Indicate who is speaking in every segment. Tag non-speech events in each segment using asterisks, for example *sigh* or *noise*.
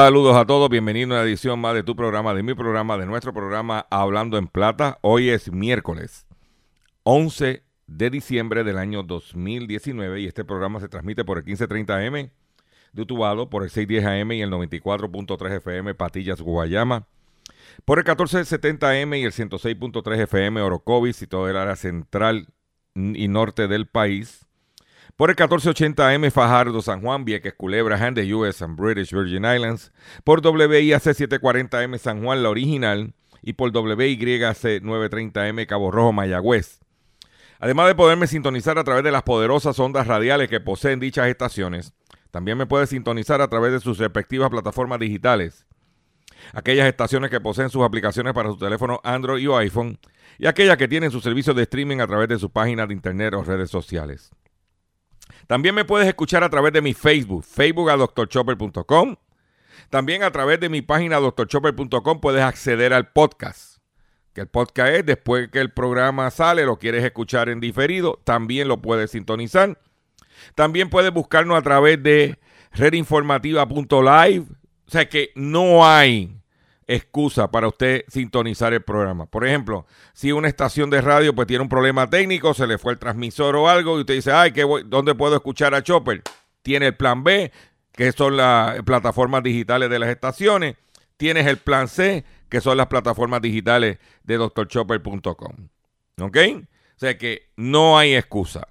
Speaker 1: Saludos a todos, bienvenidos a una edición más de tu programa, de mi programa, de nuestro programa Hablando en Plata. Hoy es miércoles 11 de diciembre del año 2019 y este programa se transmite por el 1530M de Utubado, por el 610 AM y el 94.3 FM Patillas, Guayama, por el 1470M y el 106.3 FM Orocovis y todo el área central y norte del país. Por el 1480M Fajardo, San Juan, Vieques, Culebra, and the US and British Virgin Islands. Por WIAC 740M San Juan, la original. Y por WYC 930M Cabo Rojo, Mayagüez. Además de poderme sintonizar a través de las poderosas ondas radiales que poseen dichas estaciones, también me puede sintonizar a través de sus respectivas plataformas digitales. Aquellas estaciones que poseen sus aplicaciones para su teléfono Android o iPhone y aquellas que tienen sus servicios de streaming a través de sus páginas de internet o redes sociales. También me puedes escuchar a través de mi Facebook, facebook a drchopper.com. También a través de mi página drchopper.com puedes acceder al podcast. Que el podcast es después que el programa sale, lo quieres escuchar en diferido, también lo puedes sintonizar. También puedes buscarnos a través de redinformativa.live. O sea que no hay excusa para usted sintonizar el programa. Por ejemplo, si una estación de radio pues tiene un problema técnico, se le fue el transmisor o algo y usted dice, ay, ¿qué voy- ¿dónde puedo escuchar a Chopper? Tiene el plan B, que son las plataformas digitales de las estaciones. Tienes el plan C, que son las plataformas digitales de drchopper.com. ¿Ok? O sea que no hay excusa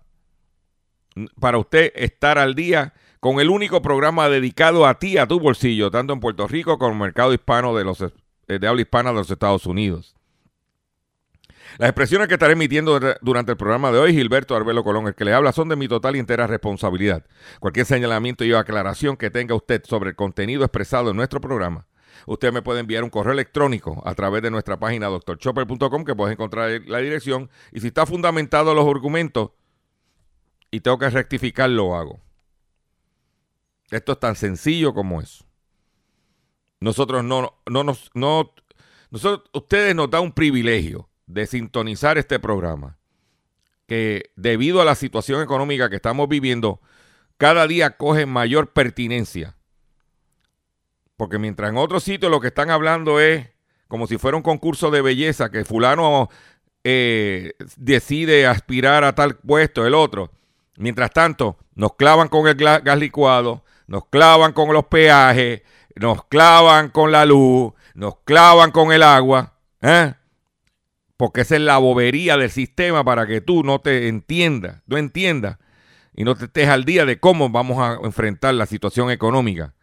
Speaker 1: para usted estar al día con el único programa dedicado a ti, a tu bolsillo, tanto en Puerto Rico como en el mercado hispano de los eh, de habla hispana de los Estados Unidos. Las expresiones que estaré emitiendo dur- durante el programa de hoy, Gilberto Arbelo Colón, el que le habla, son de mi total y entera responsabilidad. Cualquier señalamiento y aclaración que tenga usted sobre el contenido expresado en nuestro programa, usted me puede enviar un correo electrónico a través de nuestra página doctorchopper.com, que puedes encontrar la dirección. Y si está fundamentado los argumentos y tengo que rectificar, lo hago. Esto es tan sencillo como eso. Nosotros no, no nos, no, nosotros, ustedes nos dan un privilegio de sintonizar este programa, que debido a la situación económica que estamos viviendo, cada día coge mayor pertinencia. Porque mientras en otros sitios lo que están hablando es como si fuera un concurso de belleza, que fulano eh, decide aspirar a tal puesto, el otro. Mientras tanto, nos clavan con el gas licuado, nos clavan con los peajes, nos clavan con la luz, nos clavan con el agua, ¿eh? Porque esa es la bobería del sistema para que tú no te entiendas, no entiendas y no te estés al día de cómo vamos a enfrentar la situación económica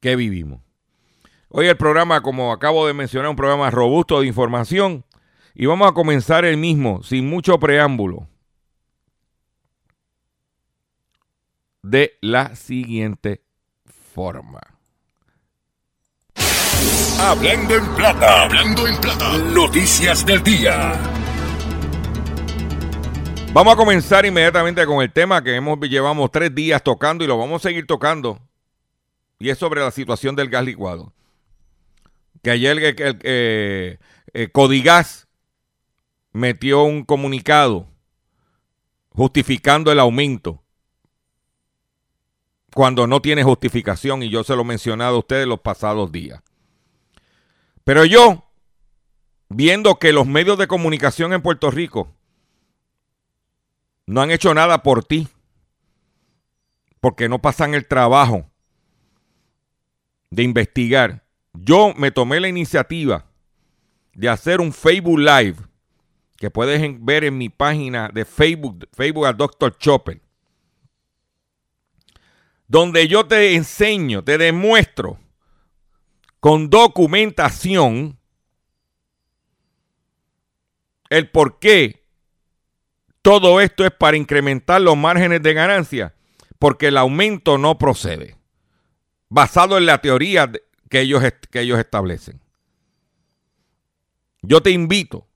Speaker 1: que vivimos. Hoy el programa, como acabo de mencionar, un programa robusto de información y vamos a comenzar el mismo sin mucho preámbulo. De la siguiente forma.
Speaker 2: Hablando en plata, hablando en plata. Noticias del día.
Speaker 1: Vamos a comenzar inmediatamente con el tema que hemos llevamos tres días tocando y lo vamos a seguir tocando. Y es sobre la situación del gas licuado. Que ayer el, el- eh, eh, Codigas metió un comunicado justificando el aumento cuando no tiene justificación y yo se lo he mencionado a ustedes los pasados días. Pero yo viendo que los medios de comunicación en Puerto Rico no han hecho nada por ti, porque no pasan el trabajo de investigar. Yo me tomé la iniciativa de hacer un Facebook Live que puedes ver en mi página de Facebook, Facebook al Dr. Chopper, donde yo te enseño, te demuestro con documentación el por qué todo esto es para incrementar los márgenes de ganancia, porque el aumento no procede, basado en la teoría que ellos, que ellos establecen. Yo te invito,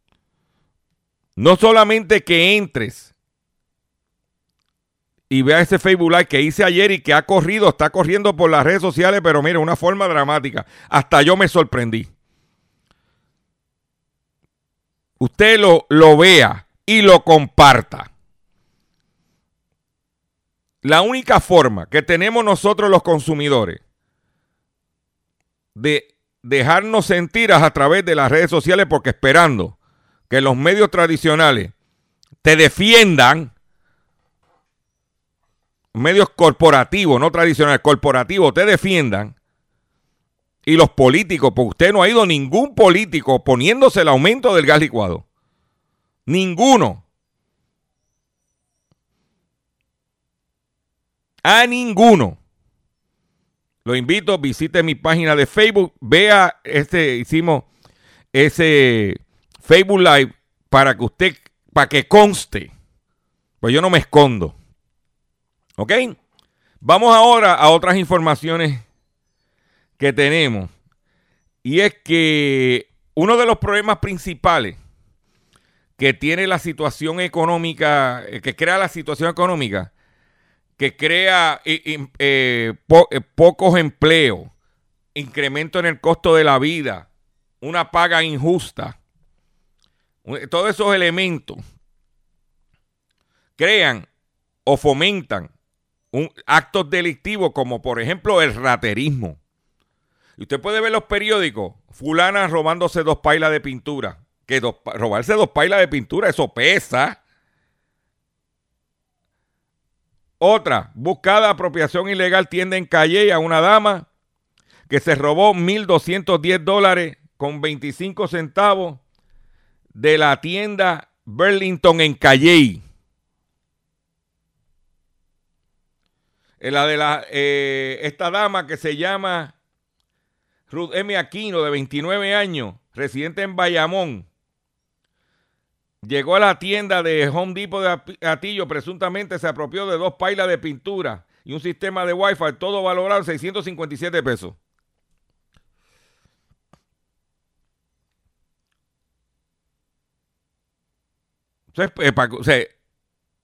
Speaker 1: no solamente que entres y veas ese Facebook Live que hice ayer y que ha corrido, está corriendo por las redes sociales, pero mira, una forma dramática. Hasta yo me sorprendí. Usted lo, lo vea y lo comparta. La única forma que tenemos nosotros los consumidores de dejarnos sentir a través de las redes sociales porque esperando que los medios tradicionales te defiendan, medios corporativos, no tradicionales, corporativos, te defiendan, y los políticos, porque usted no ha ido ningún político poniéndose el aumento del gas licuado. Ninguno. A ninguno. Lo invito, visite mi página de Facebook, vea este, hicimos ese Facebook Live para que usted, para que conste. Pues yo no me escondo. ¿Ok? Vamos ahora a otras informaciones que tenemos. Y es que uno de los problemas principales que tiene la situación económica, eh, que crea la situación económica, que crea eh, eh, pocos empleos, incremento en el costo de la vida, una paga injusta, todos esos elementos crean o fomentan actos delictivos como por ejemplo el raterismo. Y usted puede ver los periódicos, fulana robándose dos pailas de pintura. Que robarse dos pailas de pintura, eso pesa. Otra, buscada apropiación ilegal tienda en Calle a una dama que se robó 1.210 dólares con 25 centavos de la tienda Burlington en Calle. La de la, eh, esta dama que se llama Ruth M. Aquino, de 29 años, residente en Bayamón, Llegó a la tienda de Home Depot de Atillo, presuntamente se apropió de dos pailas de pintura y un sistema de Wi-Fi, todo valorado en 657 pesos. Eh,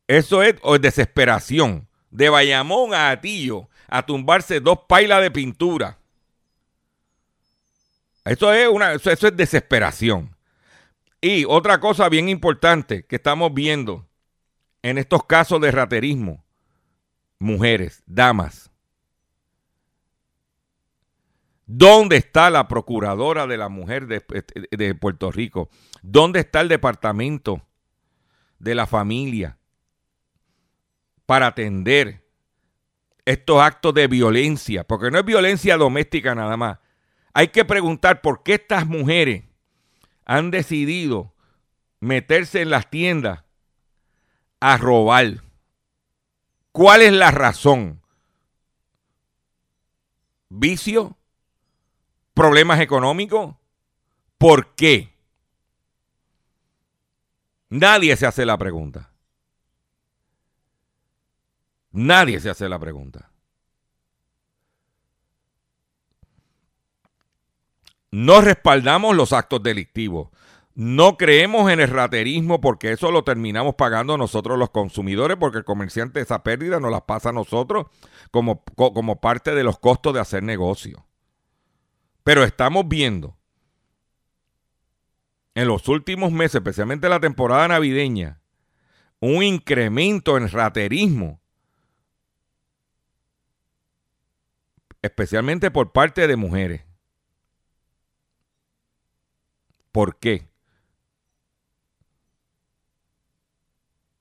Speaker 1: eso es desesperación. De Bayamón a Atillo a tumbarse dos pailas de pintura. Eso es, una, eso es desesperación. Y otra cosa bien importante que estamos viendo en estos casos de raterismo, mujeres, damas. ¿Dónde está la procuradora de la mujer de, Puerto Rico? ¿Dónde está el departamento de la familia para atender estos actos de violencia? Porque no es violencia doméstica nada más. Hay que preguntar por qué estas mujeres han decidido meterse en las tiendas a robar. ¿Cuál es la razón? ¿Vicio? ¿Problemas económicos? ¿Por qué? Nadie se hace la pregunta. Nadie se hace la pregunta. No respaldamos los actos delictivos. No creemos en el raterismo porque eso lo terminamos pagando nosotros los consumidores porque el comerciante esa pérdida nos la pasa a nosotros como, como parte de los costos de hacer negocio. Pero estamos viendo en los últimos meses, especialmente la temporada navideña, un incremento en raterismo, especialmente por parte de mujeres. ¿Por qué?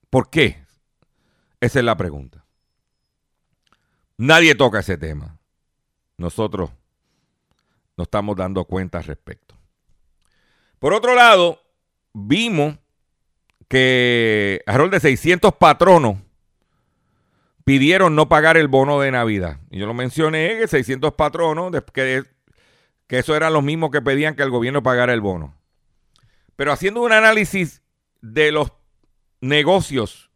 Speaker 1: ¿Por qué? Esa es la pregunta. Nadie toca ese tema. Nosotros nos estamos dando cuenta al respecto. Por otro lado, vimos que alrededor de 600 patronos pidieron no pagar el bono de Navidad. Y yo lo mencioné, que 600 patronos, que, que eso eran los mismos que pedían que el gobierno pagara el bono. Pero haciendo un análisis de los negocios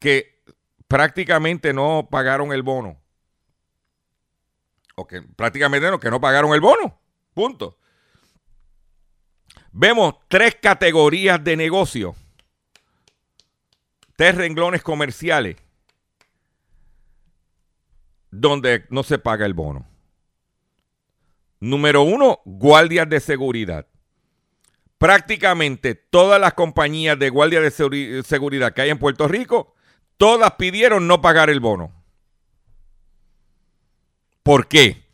Speaker 1: que prácticamente no pagaron el bono, o que prácticamente no, que no pagaron el bono, punto. Vemos tres categorías de negocio, tres renglones comerciales donde no se paga el bono. Número uno, guardias de seguridad. Prácticamente todas las compañías de guardia de seguridad que hay en Puerto Rico, todas pidieron no pagar el bono. ¿Por qué?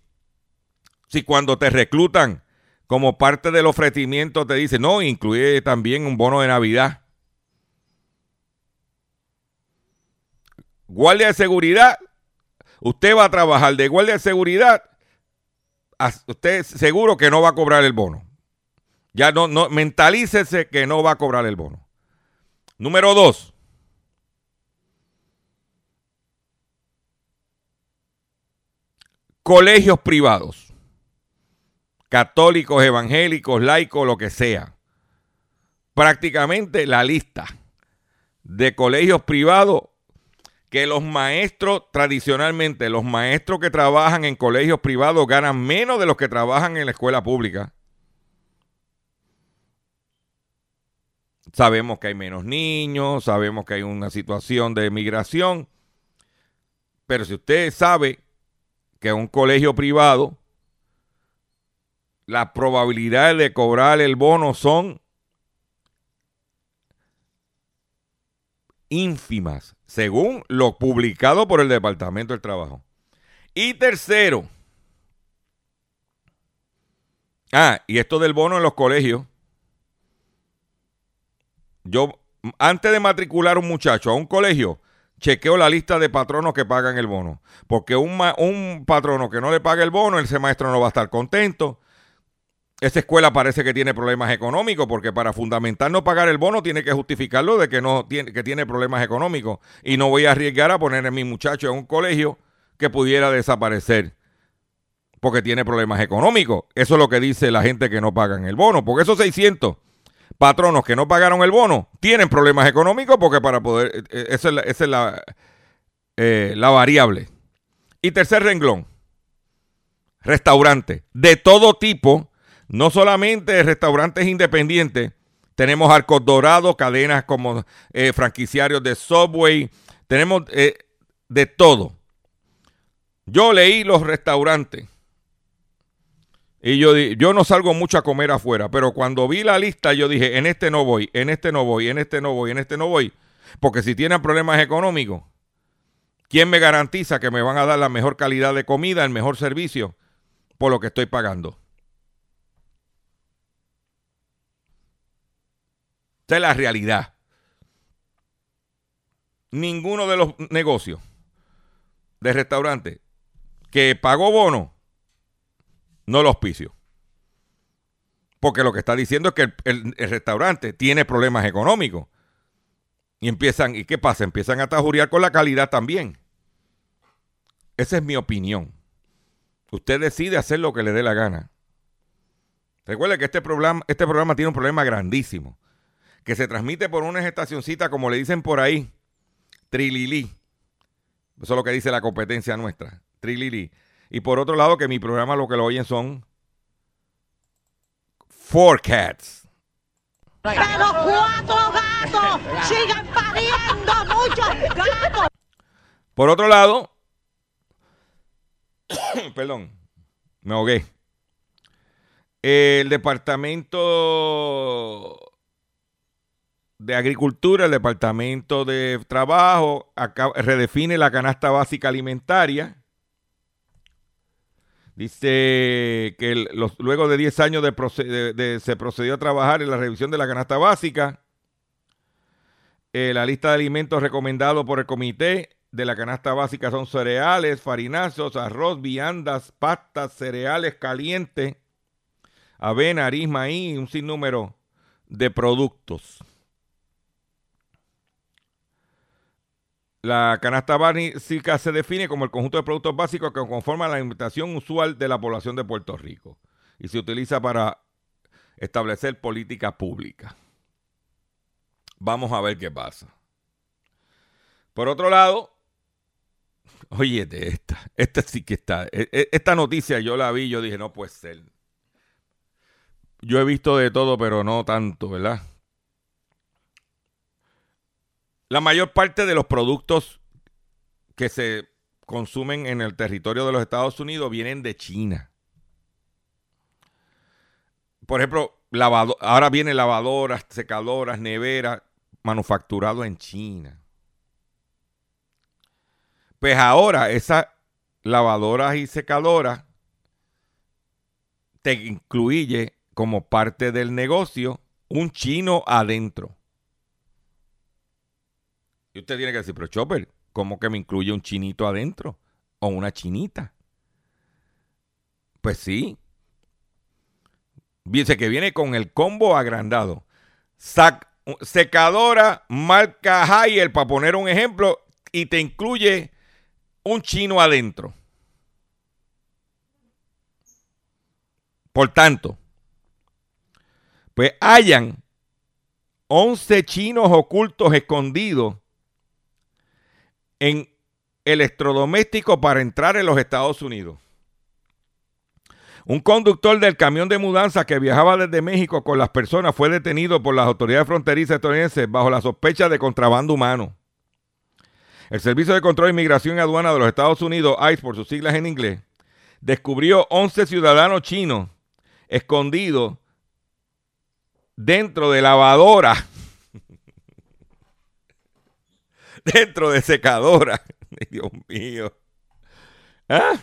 Speaker 1: Si cuando te reclutan como parte del ofrecimiento te dice, no, incluye también un bono de Navidad. Guardia de seguridad, usted va a trabajar de guardia de seguridad, usted seguro que no va a cobrar el bono. Ya no, no, mentalícese que no va a cobrar el bono. Número dos. Colegios privados. Católicos, evangélicos, laicos, lo que sea. Prácticamente la lista de colegios privados que los maestros, tradicionalmente, los maestros que trabajan en colegios privados ganan menos de los que trabajan en la escuela pública. Sabemos que hay menos niños, sabemos que hay una situación de migración, pero si usted sabe que un colegio privado, las probabilidades de cobrar el bono son ínfimas, según lo publicado por el Departamento del Trabajo. Y tercero, ah, y esto del bono en los colegios, yo antes de matricular un muchacho a un colegio, chequeo la lista de patronos que pagan el bono. Porque un, un patrono que no le paga el bono, ese maestro no va a estar contento. Esa escuela parece que tiene problemas económicos porque para fundamentar no pagar el bono tiene que justificarlo de que no tiene, que tiene problemas económicos. Y no voy a arriesgar a poner a mi muchacho en un colegio que pudiera desaparecer porque tiene problemas económicos. Eso es lo que dice la gente que no pagan el bono. Porque esos 600 patronos que no pagaron el bono tienen problemas económicos porque para poder... Eh, eh, esa es la, eh, la variable. Y tercer renglón, restaurantes de todo tipo no solamente restaurantes independientes, tenemos arcos dorados, cadenas como eh, franquiciarios de Subway, tenemos eh, de todo. Yo leí los restaurantes y yo, yo no salgo mucho a comer afuera, pero cuando vi la lista yo dije, en este no voy, en este no voy, en este no voy, en este no voy, porque si tienen problemas económicos, ¿quién me garantiza que me van a dar la mejor calidad de comida, el mejor servicio por lo que estoy pagando? Esta es la realidad. Ninguno de los negocios de restaurantes que pagó bono no los auspicio. Porque lo que está diciendo es que el, restaurante tiene problemas económicos. Y empiezan, ¿y qué pasa? Empiezan a tajuriar con la calidad también. Esa es mi opinión. Usted decide hacer lo que le dé la gana. Recuerde que este este programa tiene un problema grandísimo que se transmite por una estacioncita, como le dicen por ahí, Trilili. Eso es lo que dice la competencia nuestra, Trilili. Y por otro lado, que mi programa lo que lo oyen son Four Cats.
Speaker 3: Pero cuatro gatos siguen pariendo muchos gatos.
Speaker 1: Por otro lado, *coughs* perdón, me ahogué. El departamento de Agricultura, el Departamento de Trabajo redefine la canasta básica alimentaria. Dice que luego de 10 años de, se procedió a trabajar en la revisión de la canasta básica. Eh, la lista de alimentos recomendados por el comité de la canasta básica son cereales, farinazos, arroz, viandas, pastas, cereales calientes, avena, harina, maíz, un sinnúmero de productos. La canasta básica se define como el conjunto de productos básicos que conforman la alimentación usual de la población de Puerto Rico y se utiliza para establecer políticas públicas. Vamos a ver qué pasa. Por otro lado, *laughs* oye, de esta, esta sí que está, e, e, esta noticia yo la vi, yo dije, no puede ser. Yo he visto de todo, pero no tanto, ¿verdad? La mayor parte de los productos que se consumen en el territorio de los Estados Unidos vienen de China. Por ejemplo, ahora vienen lavadoras, secadoras, neveras, manufacturado en China. Pues ahora esas lavadoras y secadoras te incluye como parte del negocio un chino adentro. Y usted tiene que decir, pero Chopper, ¿cómo que me incluye un chinito adentro? O una chinita. Pues sí. Dice que viene con el combo agrandado. Secadora marca Haier, para poner un ejemplo, y te incluye un chino adentro. Por tanto, pues hayan 11 chinos ocultos escondidos en electrodomésticos para entrar en los Estados Unidos. Un conductor del camión de mudanza que viajaba desde México con las personas fue detenido por las autoridades fronterizas estadounidenses bajo la sospecha de contrabando humano. El Servicio de Control de Inmigración y Aduana de los Estados Unidos, ICE por sus siglas en inglés, descubrió 11 ciudadanos chinos escondidos dentro de lavadora, *laughs* dentro de secadora. *laughs* Dios mío. ¿Ah?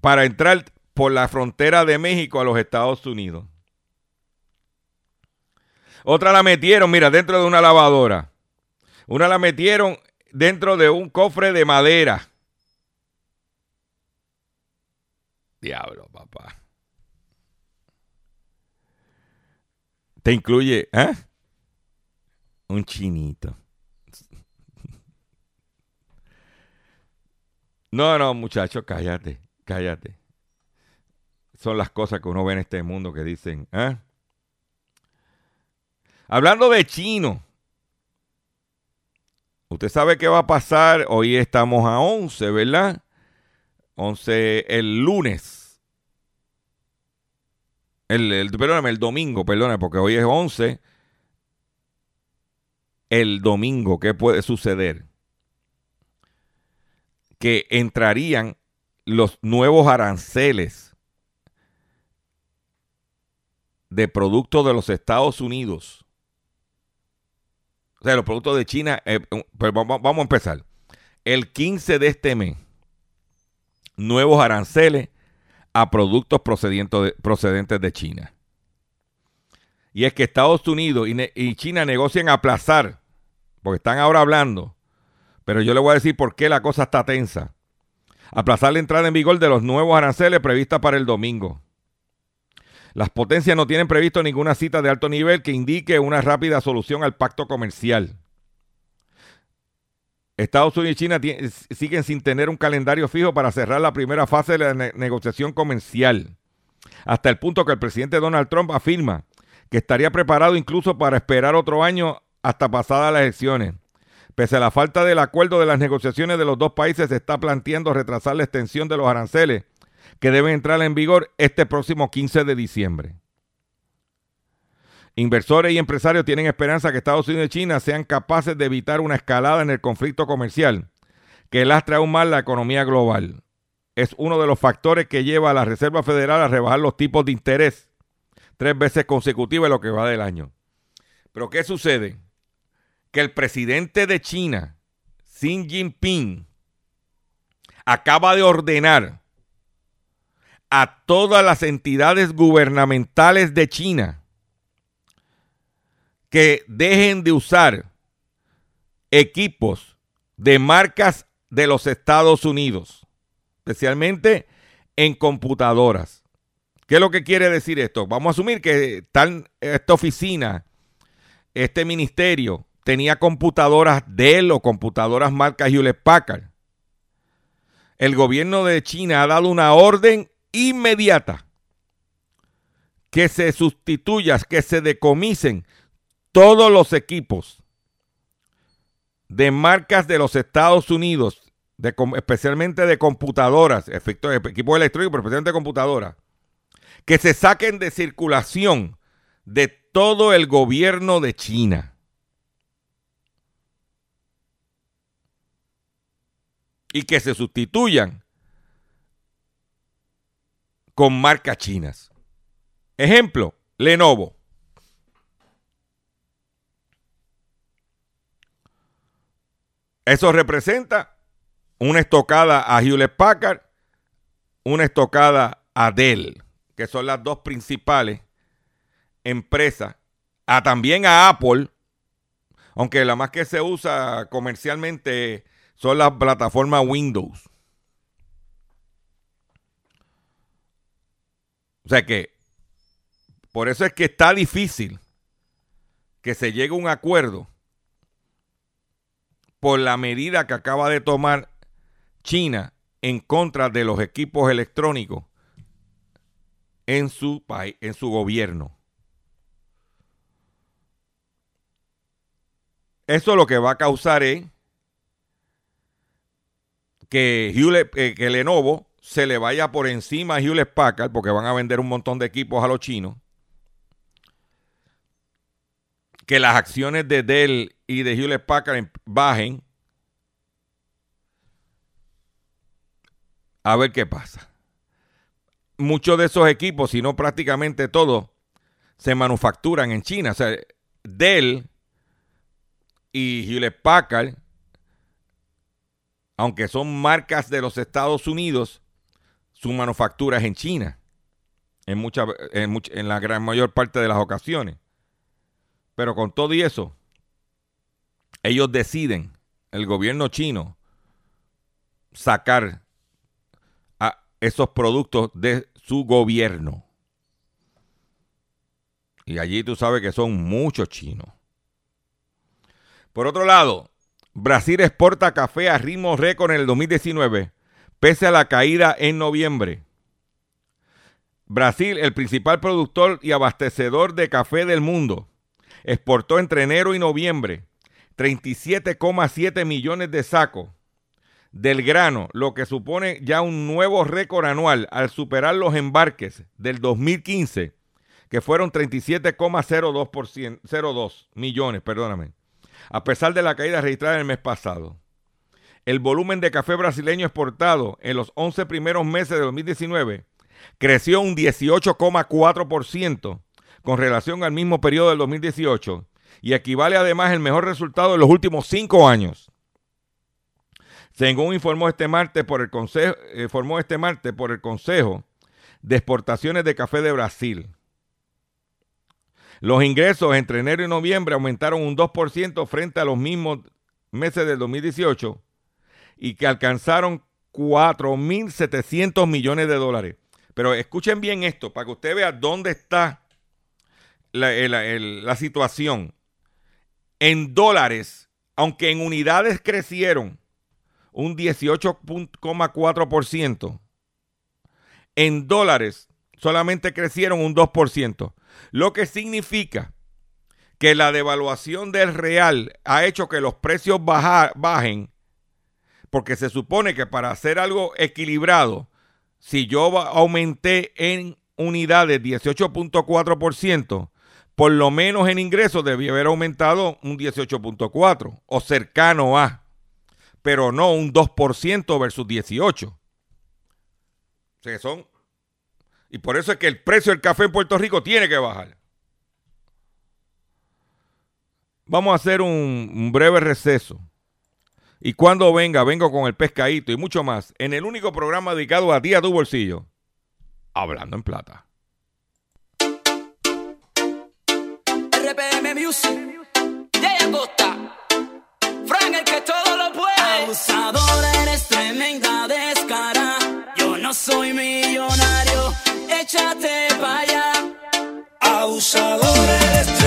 Speaker 1: para entrar por la frontera de México a los Estados Unidos. Otra la metieron, mira, dentro de una lavadora. Una la metieron dentro de un cofre de madera. Diablo, papá. Te incluye, ¿eh? Un chinito. No, no, muchachos, cállate. Cállate. Son las cosas que uno ve en este mundo que dicen, ¿eh? Hablando de chino, usted sabe qué va a pasar. Hoy estamos a 11, ¿verdad? 11 el lunes. El, perdóname, el domingo, perdóname, porque hoy es 11. El domingo, ¿qué puede suceder? Que entrarían los nuevos aranceles de productos de los Estados Unidos. O sea, los productos de China, eh, pero vamos, a empezar. El 15 de este mes, nuevos aranceles a productos procedentes de China. Y es que Estados Unidos y, China negocian aplazar, porque están ahora hablando, pero yo le voy a decir por qué la cosa está tensa aplazar la entrada en vigor de los nuevos aranceles previstas para el domingo. Las potencias no tienen previsto ninguna cita de alto nivel que indique una rápida solución al pacto comercial. Estados Unidos y China siguen sin tener un calendario fijo para cerrar la primera fase de la negociación comercial, hasta el punto que el presidente Donald Trump afirma que estaría preparado incluso para esperar otro año hasta pasadas las elecciones. Pese a la falta del acuerdo de las negociaciones de los dos países, se está planteando retrasar la extensión de los aranceles que deben entrar en vigor este próximo 15 de diciembre. Inversores y empresarios tienen esperanza que Estados Unidos y China sean capaces de evitar una escalada en el conflicto comercial que lastra aún más la economía global. Es uno de los factores que lleva a la Reserva Federal a rebajar los tipos de interés tres veces consecutivas en lo que va del año. Pero ¿qué sucede? que el presidente de China, Xi Jinping, acaba de ordenar a todas las entidades gubernamentales de China que dejen de usar equipos de marcas de los Estados Unidos, especialmente en computadoras. ¿Qué es lo que quiere decir esto? Vamos a asumir que esta oficina, este ministerio, tenía computadoras Dell o computadoras marcas Hewlett Packard. El gobierno de China ha dado una orden inmediata que se sustituya, que se decomisen todos los equipos de marcas de los Estados Unidos, especialmente de computadoras, efectos, equipos electrónicos, pero especialmente de computadoras, que se saquen de circulación de todo el gobierno de China. Y que se sustituyan con marcas chinas. Ejemplo, Lenovo. Eso representa una estocada a Hewlett Packard, una estocada a Dell, que son las dos principales empresas, a también a Apple, aunque la más que se usa comercialmente son las plataformas Windows. O sea que por eso es que está difícil que se llegue a un acuerdo por la medida que acaba de tomar China en contra de los equipos electrónicos en su país, en su gobierno. Eso lo que va a causar es que, Hewlett, eh, que Lenovo se le vaya por encima a Hewlett Packard porque van a vender un montón de equipos a los chinos. Que las acciones de Dell y de Hewlett Packard bajen. A ver qué pasa. Muchos de esos equipos, si no prácticamente todos, se manufacturan en China. O sea, Dell y Hewlett Packard, aunque son marcas de los Estados Unidos, su manufactura es en China. En, en, en la gran mayor parte de las ocasiones. Pero con todo y eso, ellos deciden, el gobierno chino, sacar a esos productos de su gobierno. Y allí tú sabes que son muchos chinos. Por otro lado, Brasil exporta café a ritmo récord en el 2019, pese a la caída en noviembre. Brasil, el principal productor y abastecedor de café del mundo, exportó entre enero y noviembre 37,7 millones de sacos del grano, lo que supone ya un nuevo récord anual al superar los embarques del 2015, que fueron 37,02 millones, perdóname, a pesar de la caída registrada en el mes pasado. El volumen de café brasileño exportado en los 11 primeros meses de 2019 creció un 18,4% con relación al mismo periodo del 2018 y equivale además el mejor resultado de los últimos cinco años. Según informó este martes por el Consejo, eh, este martes por el Consejo de Exportaciones de Café de Brasil. Los ingresos entre enero y noviembre aumentaron un 2% frente a los mismos meses del 2018 y que alcanzaron 4.700 millones de dólares. Pero escuchen bien esto para que usted vea dónde está la, situación. En dólares, aunque en unidades crecieron un 18,4%, en dólares solamente crecieron un 2%, lo que significa que la devaluación del real ha hecho que los precios bajen, porque se supone que para hacer algo equilibrado, si yo aumenté en unidades 18.4%, por lo menos en ingresos debía haber aumentado un 18.4 o cercano a, pero no un 2% versus 18. O sea, son y por eso es que el precio del café en Puerto Rico tiene que bajar. Vamos a hacer un, un breve receso. Y cuando venga, vengo con el pescadito y mucho más en el único programa dedicado a ti, a tu bolsillo. Hablando en Plata.
Speaker 4: RPM Music, Jay Acosta, Frank el que todo lo puede. Abusador, eres tremenda descara. Yo no soy millonario, échate pa' allá.
Speaker 5: Abusador, eres tremenda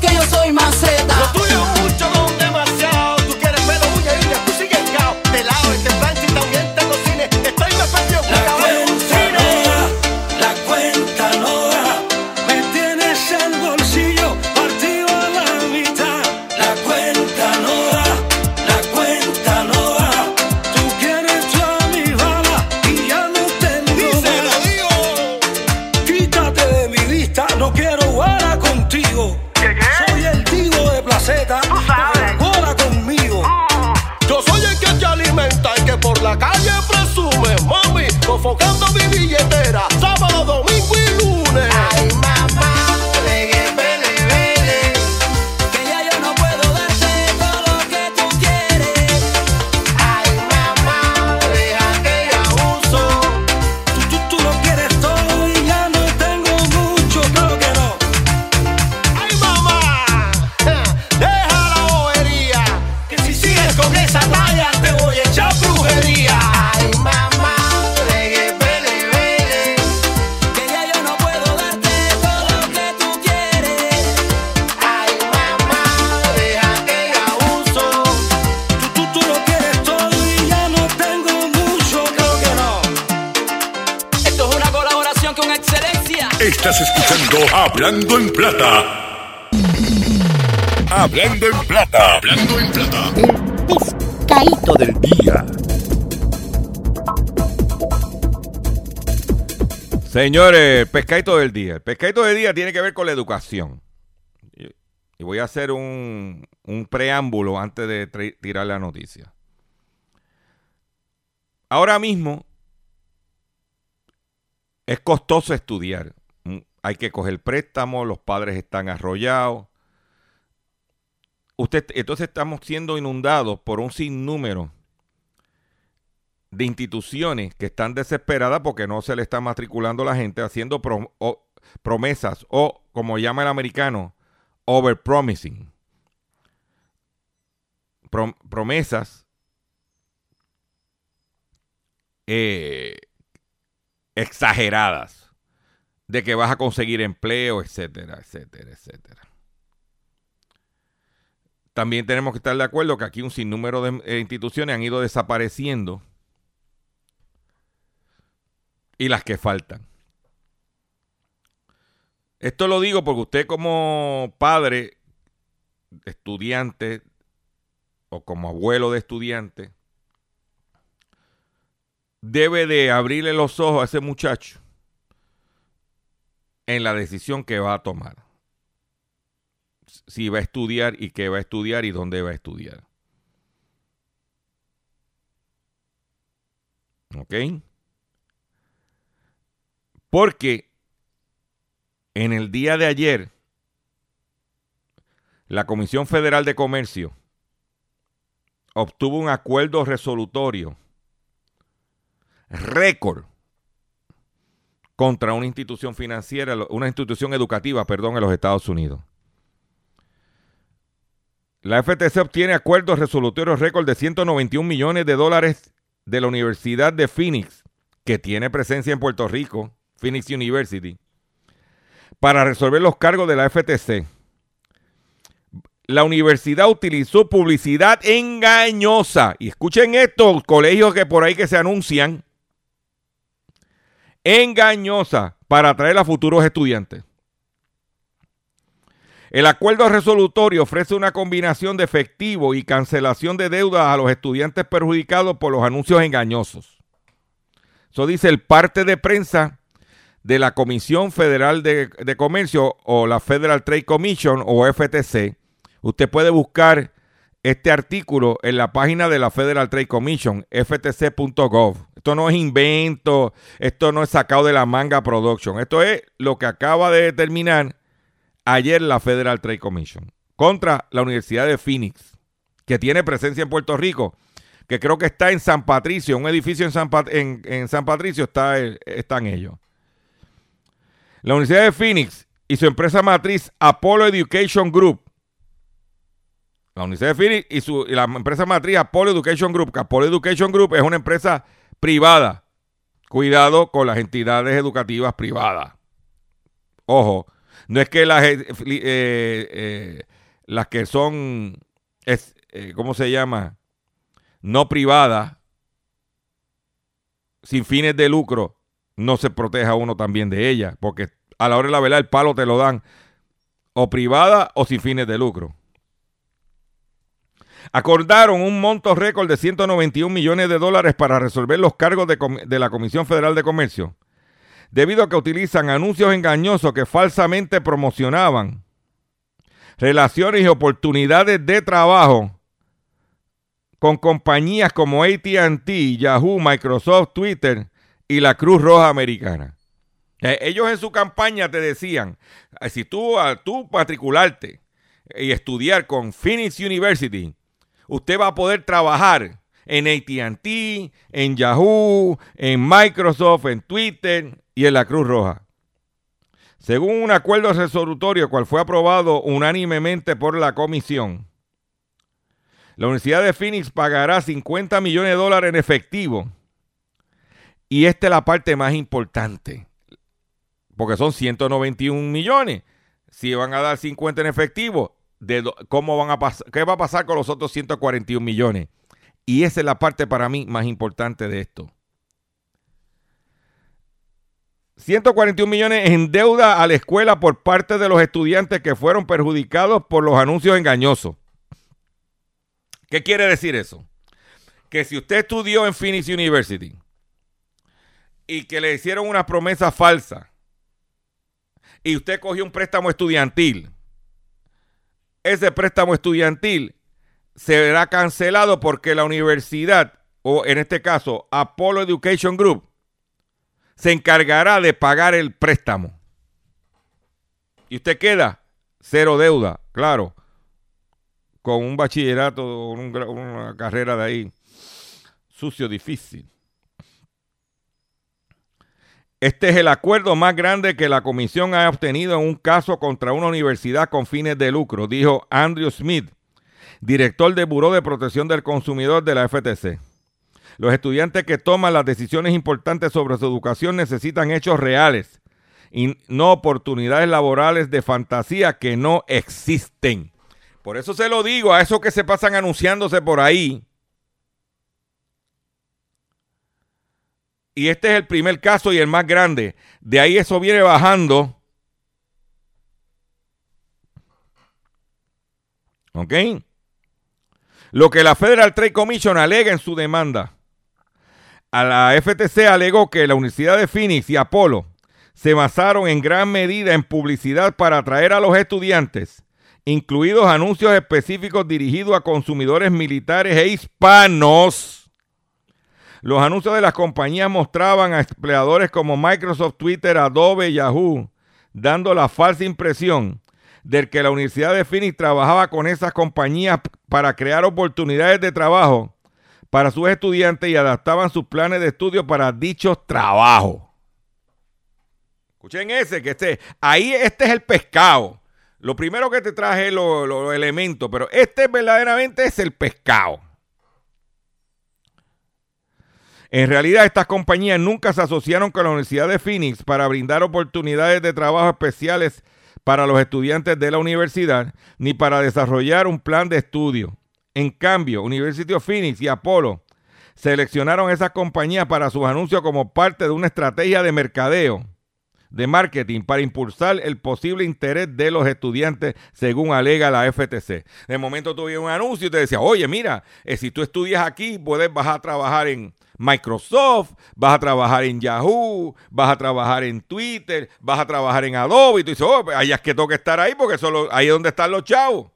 Speaker 5: que
Speaker 6: yo soy
Speaker 1: Señores, pescadito del día. El pescadito del día tiene que ver con la educación. Y, voy a hacer un, un preámbulo antes de tirar la noticia. Ahora mismo es costoso estudiar. Mm, Hay que coger préstamos, los padres están arrollados. Usted, entonces estamos siendo inundados por un sinnúmero de instituciones que están desesperadas porque no se le está matriculando la gente, haciendo promesas o, como llama el americano, overpromising. Prom- promesas eh, exageradas de que vas a conseguir empleo, etcétera, etcétera, etcétera. También tenemos que estar de acuerdo que aquí un sinnúmero de eh, instituciones han ido desapareciendo y las que faltan. Esto lo digo porque usted como padre, estudiante o como abuelo de estudiante, debe de abrirle los ojos a ese muchacho en la decisión que va a tomar. Si va a estudiar y qué va a estudiar y dónde va a estudiar. ¿Ok? Porque en el día de ayer, la Comisión Federal de Comercio obtuvo un acuerdo resolutorio récord contra una institución financiera, una institución educativa, perdón, en los Estados Unidos. La FTC obtiene acuerdos resolutorios récord de 191 millones de dólares de la Universidad de Phoenix, que tiene presencia en Puerto Rico, Phoenix University, para resolver los cargos de la FTC. La universidad utilizó publicidad engañosa. Y escuchen esto, colegios que por ahí que se anuncian. Engañosa para atraer a futuros estudiantes. El acuerdo resolutorio ofrece una combinación de efectivo y cancelación de deudas a los estudiantes perjudicados por los anuncios engañosos. Eso dice el parte de prensa de la Comisión Federal de, Comercio o la Federal Trade Commission o FTC. Usted puede buscar este artículo en la página de la Federal Trade Commission, ftc.gov. Esto no es invento, esto no es sacado de la manga production. Esto es lo que acaba de determinar ayer la Federal Trade Commission contra la Universidad de Phoenix, que tiene presencia en Puerto Rico, que creo que está en San Patricio, un edificio en San, en- en San Patricio está, están ellos. La Universidad de Phoenix y su empresa matriz Apollo Education Group. La Universidad de Phoenix y, su, la empresa matriz Apollo Education Group. que Apollo Education Group es una empresa privada. Cuidado con las entidades educativas privadas. Ojo, no es que las, eh, eh, eh, las que son, es, ¿cómo se llama? No privadas, sin fines de lucro, no se proteja uno también de ella, porque a la hora de la verdad el palo te lo dan o privada o sin fines de lucro. Acordaron un monto récord de 191 millones de dólares para resolver los cargos de, de la Comisión Federal de Comercio, debido a que utilizan anuncios engañosos que falsamente promocionaban relaciones y oportunidades de trabajo con compañías como ATT, Yahoo, Microsoft, Twitter y la Cruz Roja Americana. Eh, ellos en su campaña te decían, eh, si tú, al tú matricularte y estudiar con Phoenix University, usted va a poder trabajar en ATT, en Yahoo, en Microsoft, en Twitter y en la Cruz Roja. Según un acuerdo resolutorio cual fue aprobado unánimemente por la comisión, la Universidad de Phoenix pagará 50 millones de dólares en efectivo. Y esta es la parte más importante, porque son 191 millones. Si van a dar 50 en efectivo, ¿cómo van a? ¿Qué va a pasar con los otros 141 millones? Y esa es la parte para mí más importante de esto. 141 millones en deuda a la escuela por parte de los estudiantes que fueron perjudicados por los anuncios engañosos. ¿Qué quiere decir eso? Que si usted estudió en Phoenix University y que le hicieron una promesa falsa y usted cogió un préstamo estudiantil, ese préstamo estudiantil será cancelado porque la universidad, o en este caso Apollo Education Group, se encargará de pagar el préstamo. Y usted queda cero deuda, claro, con un bachillerato, una carrera de ahí, sucio, difícil. Este es el acuerdo más grande que la comisión ha obtenido en un caso contra una universidad con fines de lucro, dijo Andrew Smith, director del Buró de Protección del Consumidor de la FTC. Los estudiantes que toman las decisiones importantes sobre su educación necesitan hechos reales y no oportunidades laborales de fantasía que no existen. Por eso se lo digo a esos que se pasan anunciándose por ahí. Y este es el primer caso y el más grande. De ahí eso viene bajando. ¿Ok? Lo que la Federal Trade Commission alega en su demanda. A la FTC alegó que la Universidad de Phoenix y Apolo se basaron en gran medida en publicidad para atraer a los estudiantes, incluidos anuncios específicos dirigidos a consumidores militares e hispanos. Los anuncios de las compañías mostraban a empleadores como Microsoft, Twitter, Adobe, Yahoo, dando la falsa impresión de que la Universidad de Phoenix trabajaba con esas compañías para crear oportunidades de trabajo para sus estudiantes y adaptaban sus planes de estudio para dichos trabajos. Escuchen ese, que este, ahí este es el pescado. Lo primero que te traje los elementos, pero este verdaderamente es el pescado. En realidad, estas compañías nunca se asociaron con la Universidad de Phoenix para brindar oportunidades de trabajo especiales para los estudiantes de la universidad, ni para desarrollar un plan de estudio. En cambio, University of Phoenix y Apollo seleccionaron esas compañías para sus anuncios como parte de una estrategia de mercadeo, de marketing, para impulsar el posible interés de los estudiantes, según alega la FTC. De momento tuve un anuncio y te decía, oye, mira, eh, si tú estudias aquí, puedes vas a trabajar en Microsoft, vas a trabajar en Yahoo, vas a trabajar en Twitter, vas a trabajar en Adobe. Y tú dices, oh, pues ahí es que toca estar ahí porque solo ahí es donde están los chavos.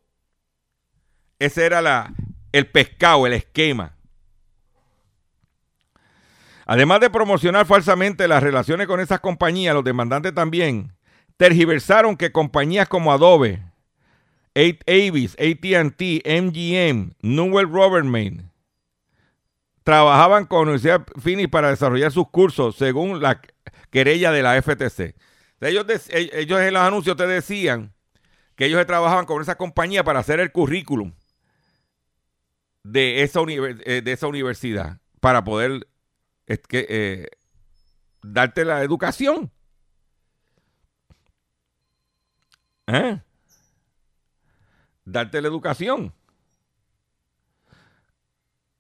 Speaker 1: Ese era el pescado, el esquema. Además de promocionar falsamente las relaciones con esas compañías, los demandantes también tergiversaron que compañías como Adobe, Avis, AT&T, MGM, Newell Robertman trabajaban con la Universidad Phoenix para desarrollar sus cursos según la querella de la FTC. Ellos, en los anuncios te decían que ellos trabajaban con esa compañía para hacer el currículum de esa, eh, de esa universidad para poder que, eh, darte la educación. ¿Eh? Darte la educación.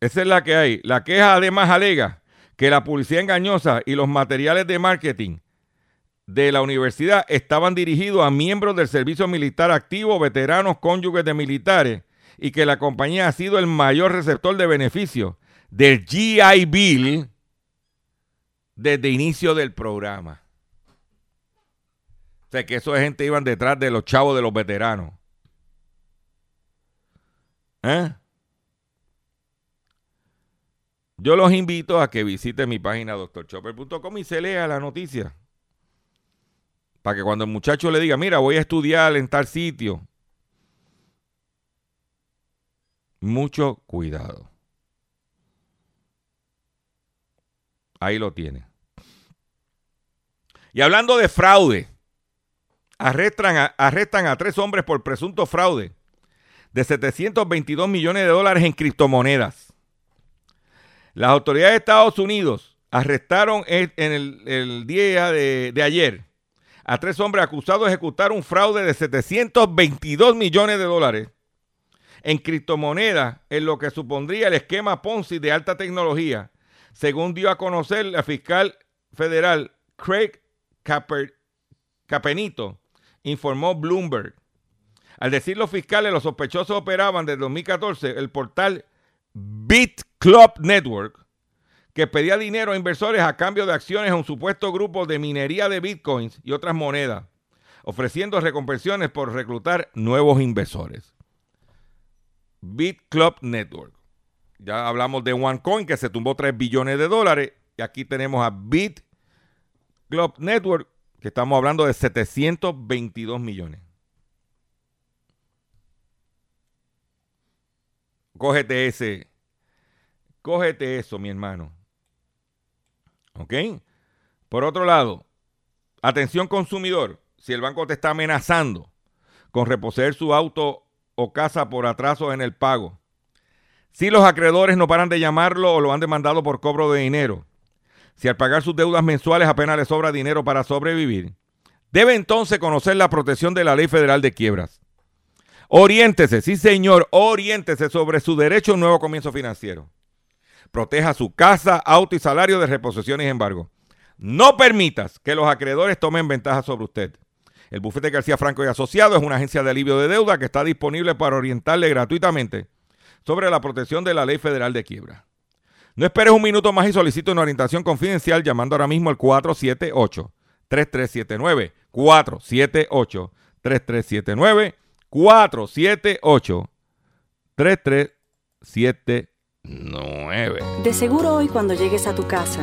Speaker 1: Esa es la que hay. La queja además alega que la publicidad engañosa y los materiales de marketing de la universidad estaban dirigidos a miembros del servicio militar activo, veteranos, cónyuges de militares, y que la compañía ha sido el mayor receptor de beneficios del GI Bill desde inicio del programa. O sea, que esos gente iban detrás de los chavos de los veteranos. ¿Eh? Yo los invito a que visiten mi página doctorchopper.com y se lea la noticia. Para que cuando el muchacho le diga, mira, voy a estudiar en tal sitio. Mucho cuidado. Ahí lo tiene. Y hablando de fraude, arrestan a, arrestan a tres hombres por presunto fraude de 722 millones de dólares en criptomonedas. Las autoridades de Estados Unidos arrestaron en el, día de, de, ayer a tres hombres acusados de ejecutar un fraude de 722 millones de dólares en criptomonedas, en lo que supondría el esquema Ponzi de alta tecnología, según dio a conocer la fiscal federal Craig Capenito, informó Bloomberg. Al decir los fiscales, los sospechosos operaban desde 2014 el portal BitClub Network, que pedía dinero a inversores a cambio de acciones a un supuesto grupo de minería de bitcoins y otras monedas, ofreciendo recompensiones por reclutar nuevos inversores. BitClub Network. Ya hablamos de OneCoin que se tumbó 3 billones de dólares y aquí tenemos a BitClub Network que estamos hablando de 722 millones. Cógete ese. Cógete eso, mi hermano. ¿Ok? Por otro lado, atención consumidor, si el banco te está amenazando con reposeer su auto o casa por atraso en el pago, si los acreedores no paran de llamarlo o lo han demandado por cobro de dinero, si al pagar sus deudas mensuales apenas le sobra dinero para sobrevivir, debe entonces conocer la protección de la Ley Federal de Quiebras. Oriéntese, sí señor, oriéntese sobre su derecho a un nuevo comienzo financiero. Proteja su casa, auto y salario de reposiciones y embargo. No permitas que los acreedores tomen ventaja sobre usted. El bufete García Franco y Asociado es una agencia de alivio de deuda que está disponible para orientarle gratuitamente sobre la protección de la ley federal de quiebra. No esperes un minuto más y solicite una orientación confidencial llamando ahora mismo al 478-3379. 478-3379. 478-3379.
Speaker 7: De seguro hoy cuando llegues a tu casa,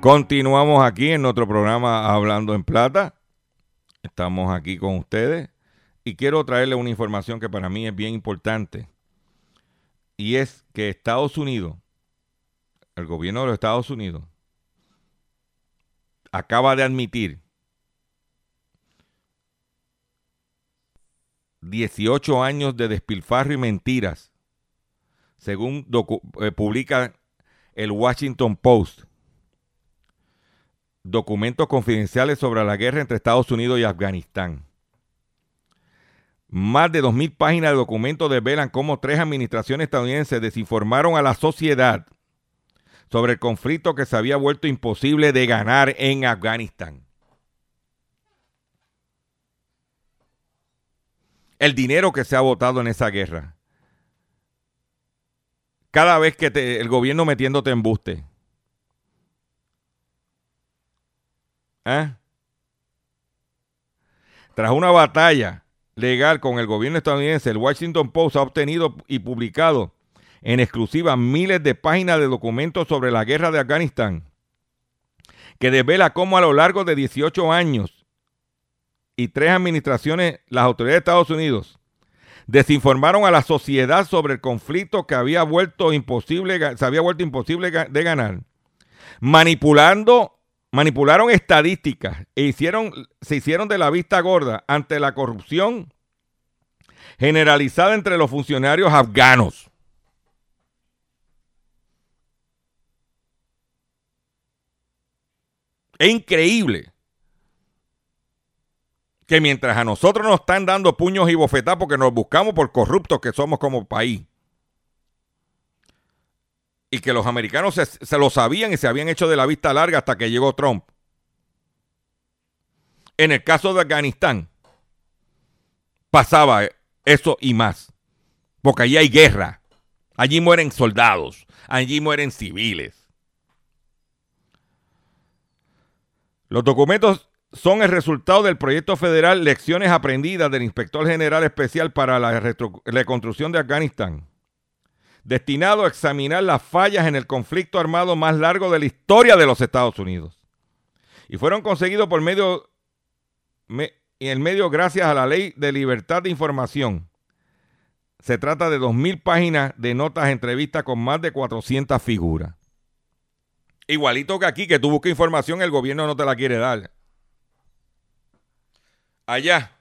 Speaker 1: Continuamos aquí en nuestro programa Hablando en Plata. Estamos aquí con ustedes y quiero traerle una información que para mí es bien importante. Y es que Estados Unidos, el gobierno de los Estados Unidos, acaba de admitir 18 años de despilfarro y mentiras, según eh, publica el Washington Post. Documentos confidenciales sobre la guerra entre Estados Unidos y Afganistán. Más de 2.000 páginas de documentos desvelan cómo tres administraciones estadounidenses desinformaron a la sociedad sobre el conflicto que se había vuelto imposible de ganar en Afganistán. El dinero que se ha votado en esa guerra. Cada vez que el gobierno metiéndote embuste. ¿Ah? Tras una batalla legal con el gobierno estadounidense, el Washington Post ha obtenido y publicado en exclusiva miles de páginas de documentos sobre la guerra de Afganistán, que desvela cómo a lo largo de 18 años y tres administraciones, las autoridades de Estados Unidos desinformaron a la sociedad sobre el conflicto que había vuelto imposible, se había vuelto imposible de ganar, manipulando, manipularon estadísticas e hicieron, se hicieron de la vista gorda ante la corrupción generalizada entre los funcionarios afganos. Es increíble que mientras a nosotros nos están dando puños y bofetadas porque nos buscamos por corruptos que somos como país, y que los americanos se, se lo sabían y se habían hecho de la vista larga hasta que llegó Trump. En el caso de Afganistán, pasaba eso y más, porque allí hay guerra, allí mueren soldados, allí mueren civiles. Los documentos son el resultado del proyecto federal Lecciones Aprendidas del Inspector General Especial para la Reconstrucción de Afganistán, destinado a examinar las fallas en el conflicto armado más largo de la historia de los Estados Unidos. Y fueron conseguidos por medio, me- en el medio gracias a la Ley de Libertad de Información. Se trata de 2.000 páginas de notas, entrevistas con más de 400 figuras. Igualito que aquí, que tú buscas información, el gobierno no te la quiere dar. Allá.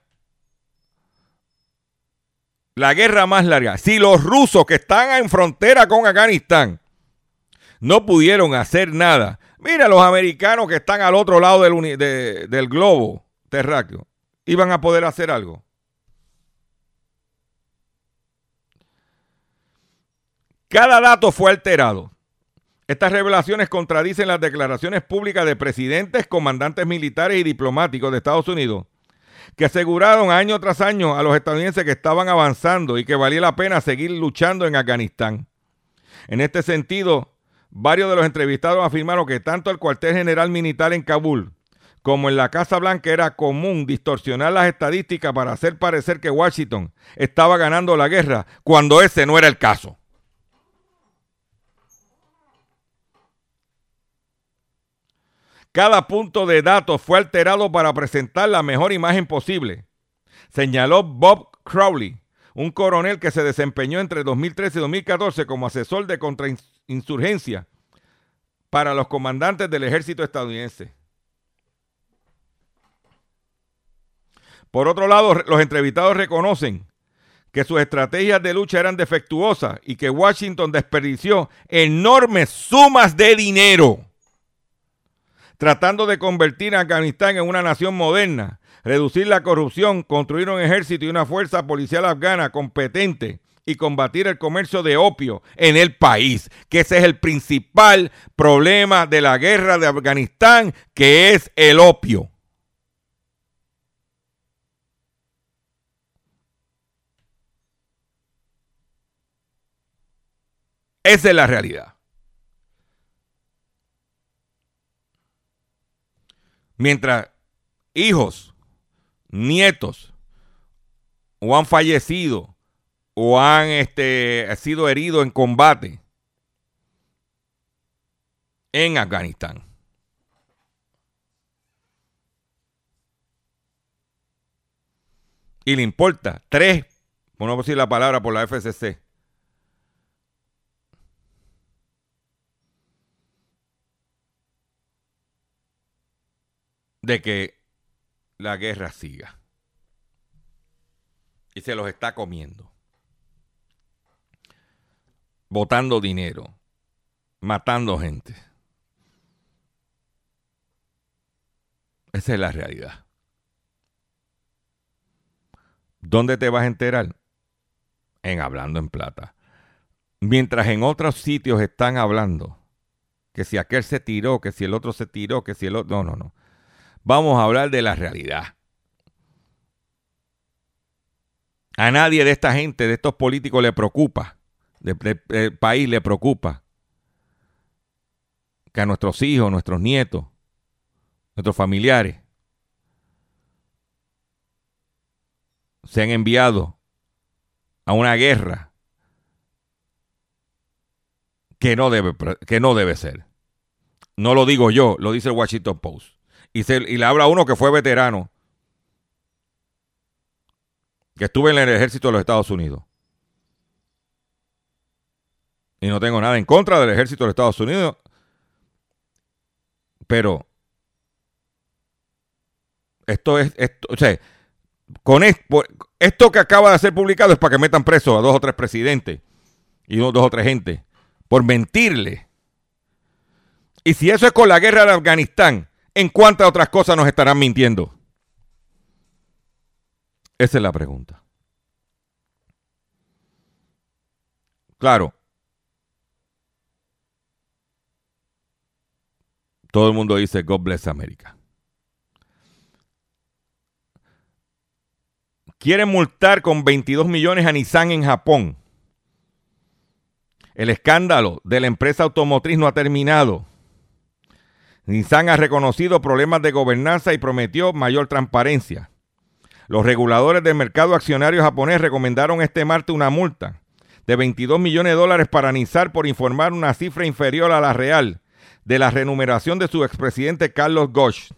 Speaker 1: La guerra más larga. Si los rusos que están en frontera con Afganistán no pudieron hacer nada, mira los americanos que están al otro lado del, del globo terráqueo, iban a poder hacer algo. Cada dato fue alterado. Estas revelaciones contradicen las declaraciones públicas de presidentes, comandantes militares y diplomáticos de Estados Unidos, que aseguraron año tras año a los estadounidenses que estaban avanzando y que valía la pena seguir luchando en Afganistán. En este sentido, varios de los entrevistados afirmaron que tanto el cuartel general militar en Kabul como en la Casa Blanca era común distorsionar las estadísticas para hacer parecer que Washington estaba ganando la guerra cuando ese no era el caso. Cada punto de datos fue alterado para presentar la mejor imagen posible, señaló Bob Crowley, un coronel que se desempeñó entre 2013 y 2014 como asesor de contrainsurgencia para los comandantes del ejército estadounidense. Por otro lado, los entrevistados reconocen que sus estrategias de lucha eran defectuosas y que Washington desperdició enormes sumas de dinero tratando de convertir a Afganistán en una nación moderna, reducir la corrupción, construir un ejército y una fuerza policial afgana competente y combatir el comercio de opio en el país, que ese es el principal problema de la guerra de Afganistán, que es el opio. Esa es la realidad. Mientras hijos, nietos o han fallecido o han este, sido heridos en combate en Afganistán. Y le importa tres, por no decir la palabra por la FCC, de que la guerra siga. Y se los está comiendo. Botando dinero. Matando gente. Esa es la realidad. ¿Dónde te vas a enterar? En Hablando en Plata. Mientras en otros sitios están hablando que si aquel se tiró, que si el otro se tiró, que si el otro... No, no, no. Vamos a hablar de la realidad. A nadie de esta gente, de estos políticos, le preocupa, del país le preocupa que a nuestros hijos, nuestros nietos, nuestros familiares sean enviados a una guerra que no debe, que no debe ser. No lo digo yo, lo dice el Washington Post. Y, se, y le habla a uno que fue veterano, que estuve en el ejército de los Estados Unidos. Y no tengo nada en contra del ejército de los Estados Unidos. Pero esto es, esto, o sea, con esto, esto que acaba de ser publicado es para que metan preso a dos o tres presidentes y dos, dos o tres gente por mentirle. Y si eso es con la guerra de Afganistán, ¿en cuántas otras cosas nos estarán mintiendo? Esa es la pregunta. Claro. Todo el mundo dice God bless America. Quieren multar con 22 millones a Nissan en Japón. El escándalo de la empresa automotriz no ha terminado. Nissan ha reconocido problemas de gobernanza y prometió mayor transparencia. Los reguladores del mercado accionario japonés recomendaron este martes una multa de 22 millones de dólares para Nissan por informar una cifra inferior a la real de la remuneración de su expresidente Carlos Ghosh.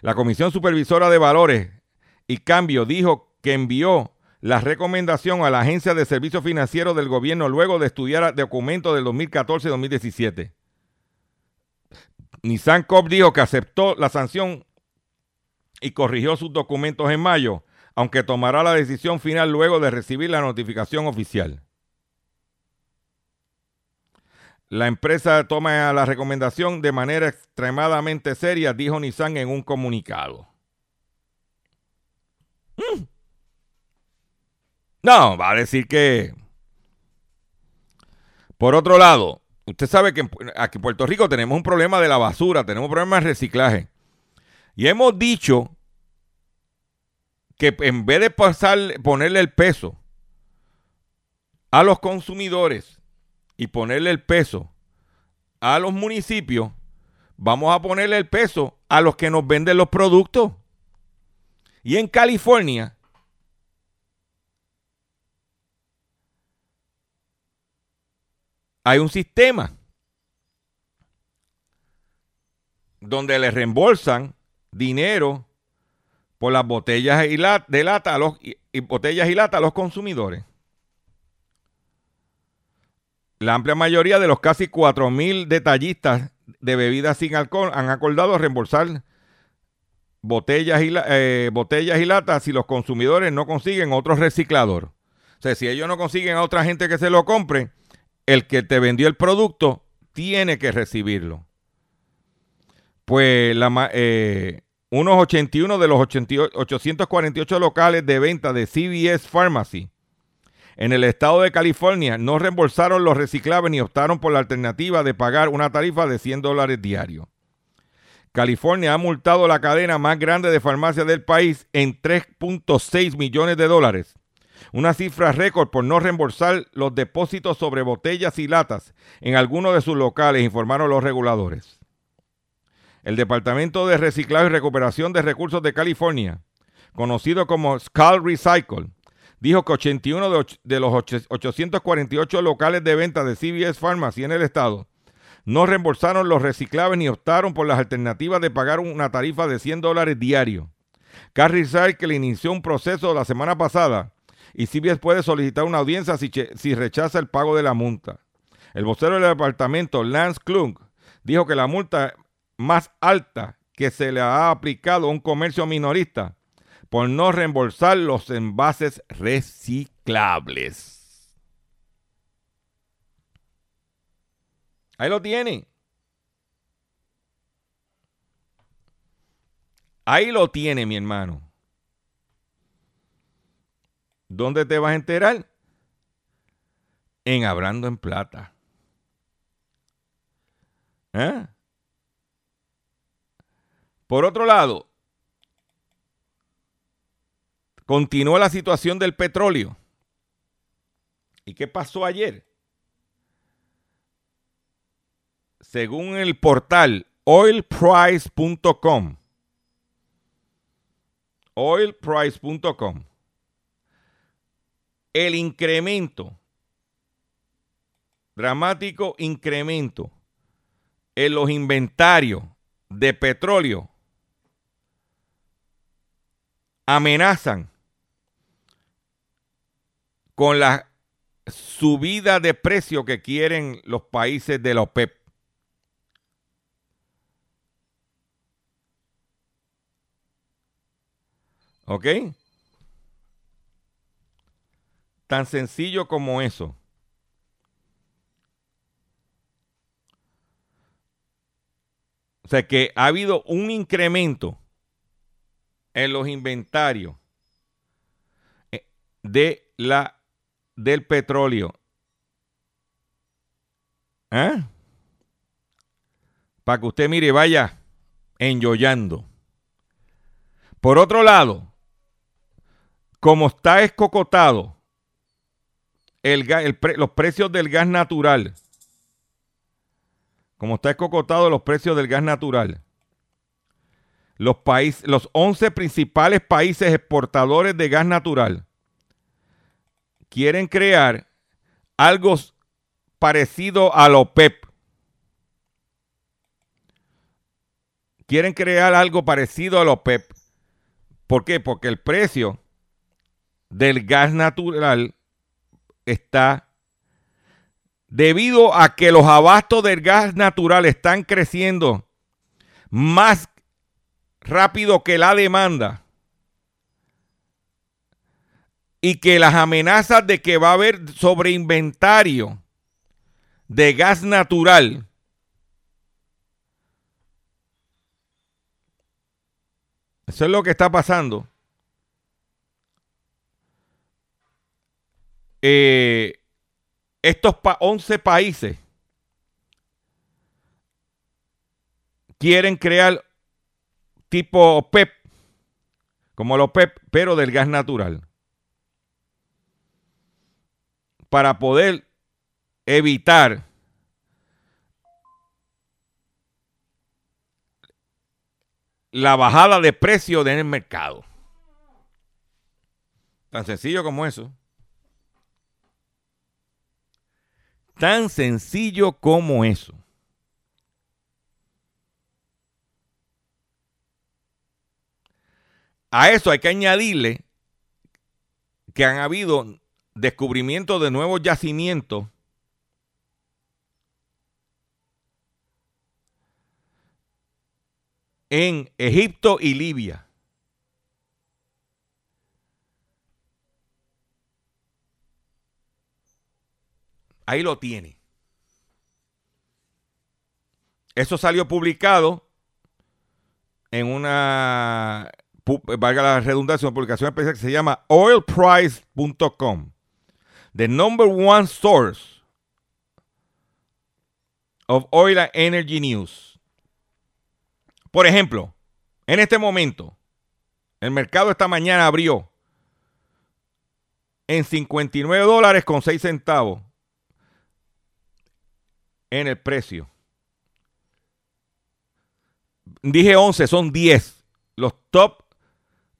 Speaker 1: La Comisión Supervisora de Valores y Cambio dijo que envió la recomendación a la Agencia de Servicios Financieros del Gobierno luego de estudiar documentos del 2014-2017. Nissan Corp dijo que aceptó la sanción y corrigió sus documentos en mayo, aunque tomará la decisión final luego de recibir la notificación oficial. La empresa toma la recomendación de manera extremadamente seria, dijo Nissan en un comunicado. Mm. No, va a decir que... Por otro lado, usted sabe que aquí en Puerto Rico tenemos un problema de la basura, tenemos un problema de reciclaje. Y hemos dicho que en vez de pasar, ponerle el peso a los consumidores y ponerle el peso a los municipios, vamos a ponerle el peso a los que nos venden los productos. Y en California, hay un sistema donde le reembolsan dinero por las botellas de lata a los, y, botellas y a los consumidores. La amplia mayoría de los casi 4.000 detallistas de bebidas sin alcohol han acordado reembolsar botellas y, eh, botellas y latas si los consumidores no consiguen otro reciclador. O sea, si ellos no consiguen a otra gente que se lo compre, el que te vendió el producto tiene que recibirlo. Pues la, eh, unos 81 de los 848 locales de venta de CVS Pharmacy en el estado de California no reembolsaron los reciclables ni optaron por la alternativa de pagar una tarifa de 100 dólares diarios. California ha multado la cadena más grande de farmacias del país en 3.6 millones de dólares, una cifra récord por no reembolsar los depósitos sobre botellas y latas en algunos de sus locales, informaron los reguladores. El Departamento de Reciclaje y Recuperación de Recursos de California, conocido como Skull Recycle, dijo que 81 de, los 848 locales de venta de CVS Pharmacy en el estado no reembolsaron los reciclables ni optaron por las alternativas de pagar una tarifa de 100 dólares diarios. Carrie Cycle inició un proceso la semana pasada y CBS puede solicitar una audiencia si, rechaza el pago de la multa. El vocero del departamento, Lance Klug, dijo que la multa más alta que se le ha aplicado a un comercio minorista por no reembolsar los envases reciclables. Ahí lo tiene. Ahí lo tiene, mi hermano. ¿Dónde te vas a enterar? En Hablando en Plata. ¿Eh? Por otro lado, continúa la situación del petróleo. ¿Y qué pasó ayer? Según el portal oilprice.com, oilprice.com, el incremento, dramático incremento en los inventarios de petróleo amenazan con la subida de precio que quieren los países de la OPEP. ¿Ok? Tan sencillo como eso. O sea que ha habido un incremento en los inventarios eh, de la del petróleo. ¿Eh? Para que usted mire, vaya enjoyando. Por otro lado, como está escocotado el, los precios del gas natural, como está escocotado los precios del gas natural, los, países, los 11 principales países exportadores de gas natural quieren crear algo parecido a la OPEP. Quieren crear algo parecido a la OPEP. ¿Por qué? Porque el precio del gas natural está debido a que los abastos del gas natural están creciendo más rápido que la demanda y que las amenazas de que va a haber sobreinventario de gas natural eso es lo que está pasando Eh, estos pa- 11 países quieren crear tipo PEP, como los PEP, pero del gas natural. Para poder evitar la bajada de precio en el mercado. Tan sencillo como eso. Tan sencillo como eso. A eso hay que añadirle que han habido descubrimientos de nuevos yacimientos en Egipto y Libia. Ahí lo tiene. Eso salió publicado en una, valga la redundancia, una publicación especial que se llama oilprice.com. The number one source of oil and energy news. Por ejemplo, en este momento, el mercado esta mañana abrió en 59 dólares con 6 centavos en el precio. Dije 11, son 10. Los top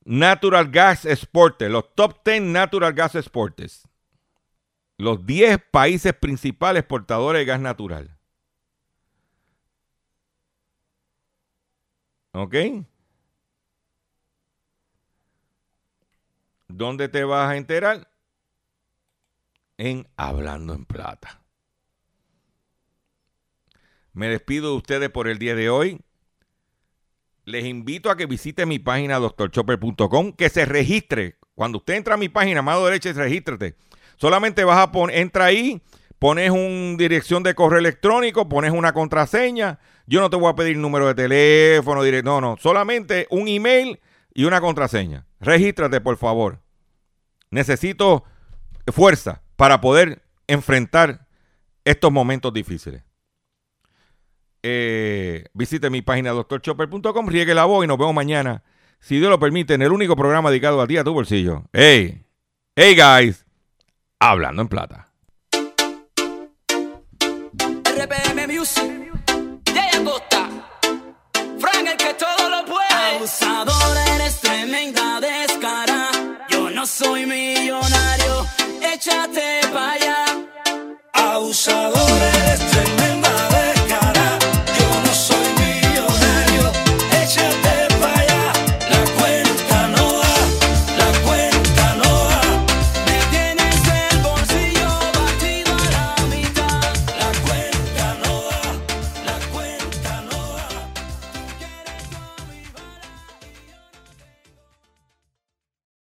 Speaker 1: natural gas exporters, los top 10 natural gas exporters. Los 10 países principales exportadores de gas natural. ¿Ok? ¿Dónde te vas a enterar? En Hablando en Plata. Me despido de ustedes por el día de hoy. Les invito a que visite mi página doctorchopper.com, que se registre. Cuando usted entra a mi página, mano derecha, regístrate. Solamente vas a poner, entra ahí, pones una dirección de correo electrónico, pones una contraseña. Yo no te voy a pedir número de teléfono, no, no, solamente un email y una contraseña. Regístrate, por favor. Necesito fuerza para poder enfrentar estos momentos difíciles. Eh, visite mi página doctorchopper.com, riegue la voz y nos vemos mañana, si Dios lo permite, en el único programa dedicado a ti, a tu bolsillo. Hey, hey guys, hablando en plata.
Speaker 4: RPM Music, Jay Acosta, Frank el que todo lo puede. Abusador, eres tremenda descara. Yo no soy millonario, échate pa' allá.
Speaker 5: Abusadora